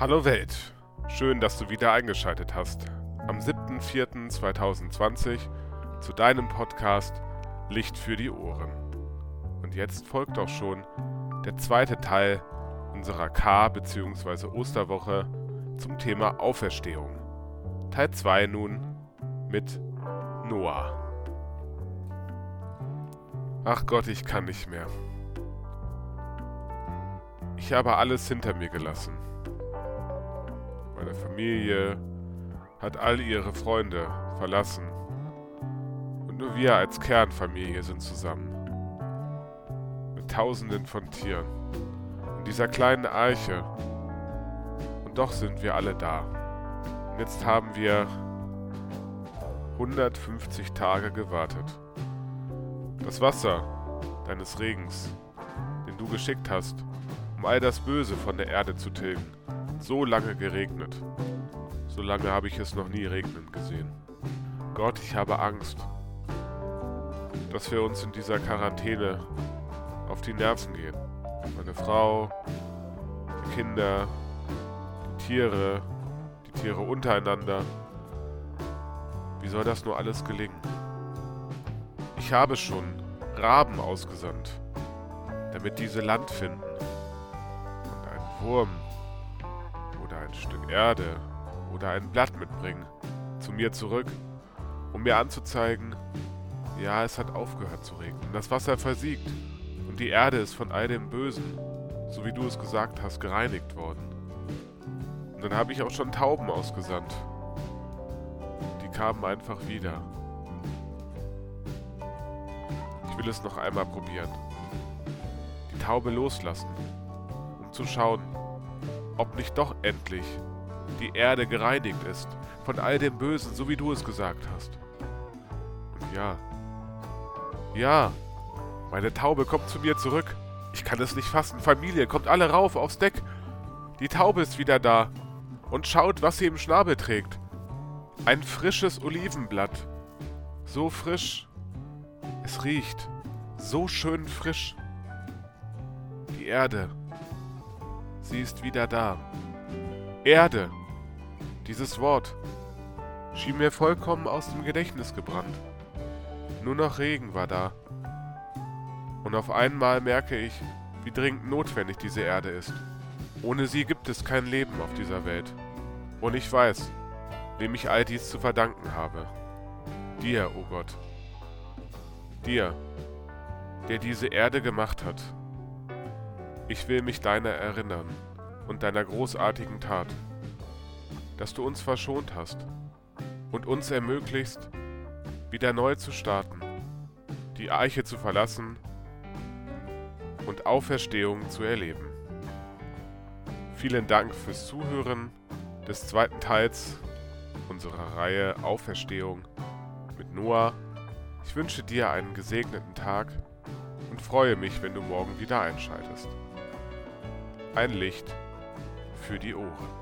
Hallo Welt, schön, dass du wieder eingeschaltet hast. Am 7.4.2020 zu deinem Podcast Licht für die Ohren. Und jetzt folgt auch schon der zweite Teil unserer K- bzw. Osterwoche zum Thema Auferstehung. Teil 2 nun mit Noah. Ach Gott, ich kann nicht mehr. Ich habe alles hinter mir gelassen. Meine Familie hat all ihre Freunde verlassen. Und nur wir als Kernfamilie sind zusammen. Mit Tausenden von Tieren. In dieser kleinen Arche. Und doch sind wir alle da. Und jetzt haben wir 150 Tage gewartet. Das Wasser deines Regens, den du geschickt hast, um all das Böse von der Erde zu tilgen, so lange geregnet. So lange habe ich es noch nie regnen gesehen. Gott, ich habe Angst, dass wir uns in dieser Quarantäne auf die Nerven gehen. Meine Frau, die Kinder, die Tiere, die Tiere untereinander. Wie soll das nur alles gelingen? Ich habe schon Raben ausgesandt, damit diese Land finden. Und einen Wurm ein Stück Erde oder ein Blatt mitbringen, zu mir zurück, um mir anzuzeigen, ja, es hat aufgehört zu regnen. Das Wasser versiegt und die Erde ist von all dem Bösen, so wie du es gesagt hast, gereinigt worden. Und dann habe ich auch schon Tauben ausgesandt. Die kamen einfach wieder. Ich will es noch einmal probieren. Die Taube loslassen, um zu schauen, ob nicht doch endlich die Erde gereinigt ist von all dem Bösen, so wie du es gesagt hast. Und ja, ja, meine Taube kommt zu mir zurück. Ich kann es nicht fassen. Familie, kommt alle rauf aufs Deck. Die Taube ist wieder da und schaut, was sie im Schnabel trägt. Ein frisches Olivenblatt. So frisch. Es riecht so schön frisch. Die Erde. Sie ist wieder da. Erde. Dieses Wort schien mir vollkommen aus dem Gedächtnis gebrannt. Nur noch Regen war da. Und auf einmal merke ich, wie dringend notwendig diese Erde ist. Ohne sie gibt es kein Leben auf dieser Welt. Und ich weiß, wem ich all dies zu verdanken habe. Dir, o oh Gott. Dir, der diese Erde gemacht hat. Ich will mich deiner erinnern und deiner großartigen Tat, dass du uns verschont hast und uns ermöglicht, wieder neu zu starten, die Eiche zu verlassen und Auferstehung zu erleben. Vielen Dank fürs Zuhören des zweiten Teils unserer Reihe Auferstehung mit Noah. Ich wünsche dir einen gesegneten Tag und freue mich, wenn du morgen wieder einschaltest. Ein Licht für die Ohren.